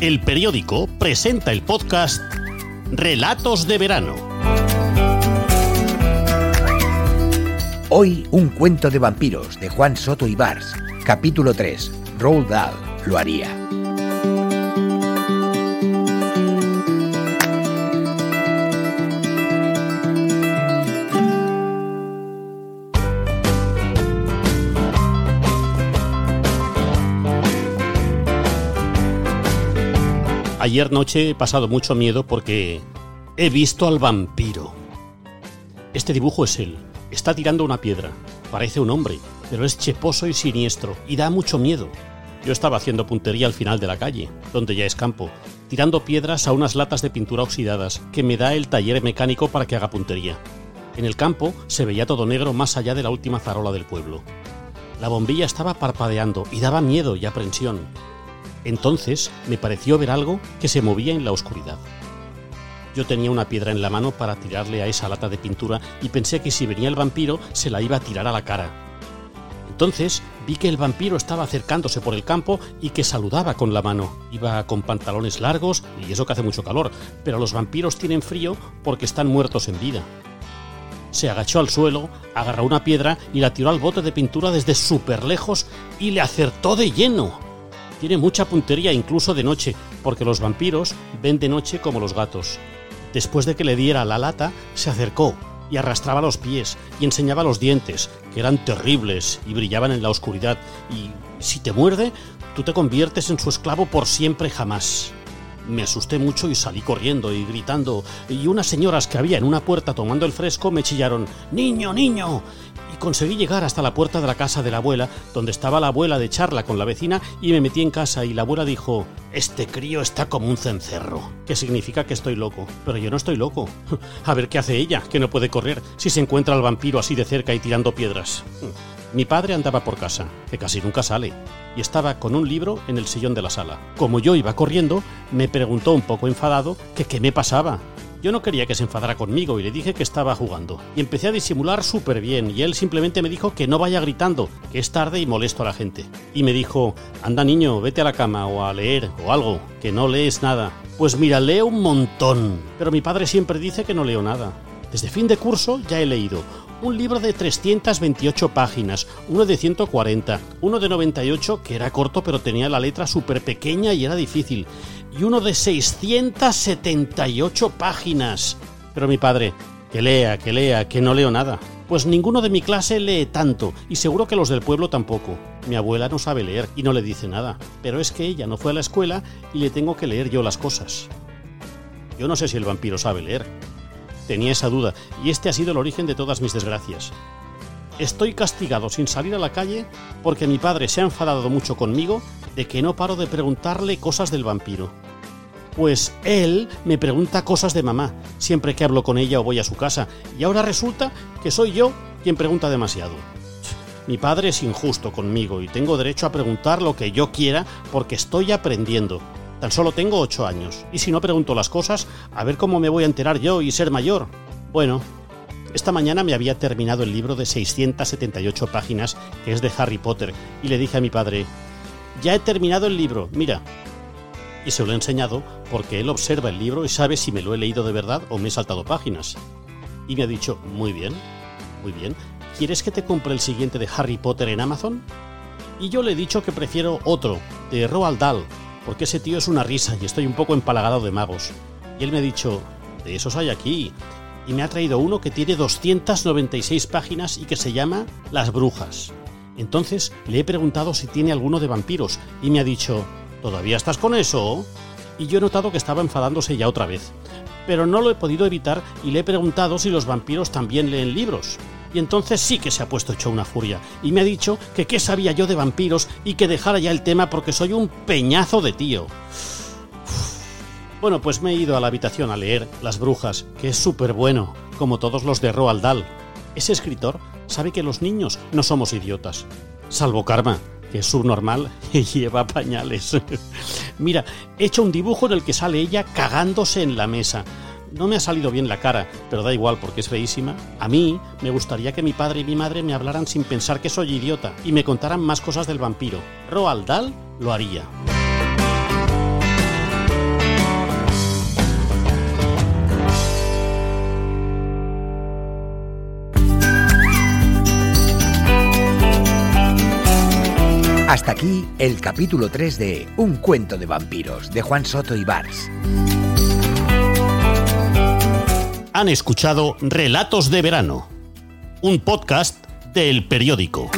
El periódico presenta el podcast Relatos de verano. Hoy un cuento de vampiros de Juan Soto y Bars, capítulo 3. Roald Dahl lo haría. Ayer noche he pasado mucho miedo porque he visto al vampiro. Este dibujo es él. Está tirando una piedra. Parece un hombre, pero es cheposo y siniestro y da mucho miedo. Yo estaba haciendo puntería al final de la calle, donde ya es campo, tirando piedras a unas latas de pintura oxidadas que me da el taller mecánico para que haga puntería. En el campo se veía todo negro más allá de la última farola del pueblo. La bombilla estaba parpadeando y daba miedo y aprensión. Entonces me pareció ver algo que se movía en la oscuridad. Yo tenía una piedra en la mano para tirarle a esa lata de pintura y pensé que si venía el vampiro se la iba a tirar a la cara. Entonces vi que el vampiro estaba acercándose por el campo y que saludaba con la mano. Iba con pantalones largos y eso que hace mucho calor, pero los vampiros tienen frío porque están muertos en vida. Se agachó al suelo, agarró una piedra y la tiró al bote de pintura desde súper lejos y le acertó de lleno. Tiene mucha puntería incluso de noche, porque los vampiros ven de noche como los gatos. Después de que le diera la lata, se acercó y arrastraba los pies y enseñaba los dientes, que eran terribles y brillaban en la oscuridad. Y si te muerde, tú te conviertes en su esclavo por siempre jamás. Me asusté mucho y salí corriendo y gritando, y unas señoras que había en una puerta tomando el fresco me chillaron ¡Niño, niño! Conseguí llegar hasta la puerta de la casa de la abuela, donde estaba la abuela de charla con la vecina, y me metí en casa y la abuela dijo Este crío está como un cencerro, que significa que estoy loco. Pero yo no estoy loco. A ver qué hace ella, que no puede correr, si se encuentra al vampiro así de cerca y tirando piedras. Mi padre andaba por casa, que casi nunca sale, y estaba con un libro en el sillón de la sala. Como yo iba corriendo, me preguntó un poco enfadado que qué me pasaba. Yo no quería que se enfadara conmigo y le dije que estaba jugando. Y empecé a disimular súper bien y él simplemente me dijo que no vaya gritando, que es tarde y molesto a la gente. Y me dijo, anda niño, vete a la cama o a leer o algo, que no lees nada. Pues mira, leo un montón. Pero mi padre siempre dice que no leo nada. Desde fin de curso ya he leído un libro de 328 páginas, uno de 140, uno de 98 que era corto pero tenía la letra súper pequeña y era difícil, y uno de 678 páginas. Pero mi padre, que lea, que lea, que no leo nada. Pues ninguno de mi clase lee tanto, y seguro que los del pueblo tampoco. Mi abuela no sabe leer y no le dice nada, pero es que ella no fue a la escuela y le tengo que leer yo las cosas. Yo no sé si el vampiro sabe leer, Tenía esa duda, y este ha sido el origen de todas mis desgracias. Estoy castigado sin salir a la calle porque mi padre se ha enfadado mucho conmigo de que no paro de preguntarle cosas del vampiro. Pues él me pregunta cosas de mamá, siempre que hablo con ella o voy a su casa, y ahora resulta que soy yo quien pregunta demasiado. Mi padre es injusto conmigo y tengo derecho a preguntar lo que yo quiera porque estoy aprendiendo. Tan solo tengo ocho años, y si no pregunto las cosas, a ver cómo me voy a enterar yo y ser mayor. Bueno, esta mañana me había terminado el libro de 678 páginas que es de Harry Potter, y le dije a mi padre, ya he terminado el libro, mira. Y se lo he enseñado porque él observa el libro y sabe si me lo he leído de verdad o me he saltado páginas. Y me ha dicho, muy bien, muy bien, ¿quieres que te compre el siguiente de Harry Potter en Amazon? Y yo le he dicho que prefiero otro, de Roald Dahl, porque ese tío es una risa y estoy un poco empalagado de magos. Y él me ha dicho, de esos hay aquí. Y me ha traído uno que tiene 296 páginas y que se llama Las Brujas. Entonces le he preguntado si tiene alguno de vampiros y me ha dicho, ¿todavía estás con eso? Y yo he notado que estaba enfadándose ya otra vez. Pero no lo he podido evitar y le he preguntado si los vampiros también leen libros y entonces sí que se ha puesto hecho una furia y me ha dicho que qué sabía yo de vampiros y que dejara ya el tema porque soy un peñazo de tío. Bueno, pues me he ido a la habitación a leer Las Brujas, que es súper bueno, como todos los de Roald Dahl. Ese escritor sabe que los niños no somos idiotas, salvo Karma, que es subnormal y lleva pañales. Mira, he hecho un dibujo en el que sale ella cagándose en la mesa no me ha salido bien la cara, pero da igual porque es feísima, a mí me gustaría que mi padre y mi madre me hablaran sin pensar que soy idiota y me contaran más cosas del vampiro. Roald Dahl lo haría. Hasta aquí el capítulo 3 de Un cuento de vampiros de Juan Soto y Bars. Han escuchado Relatos de Verano, un podcast del periódico.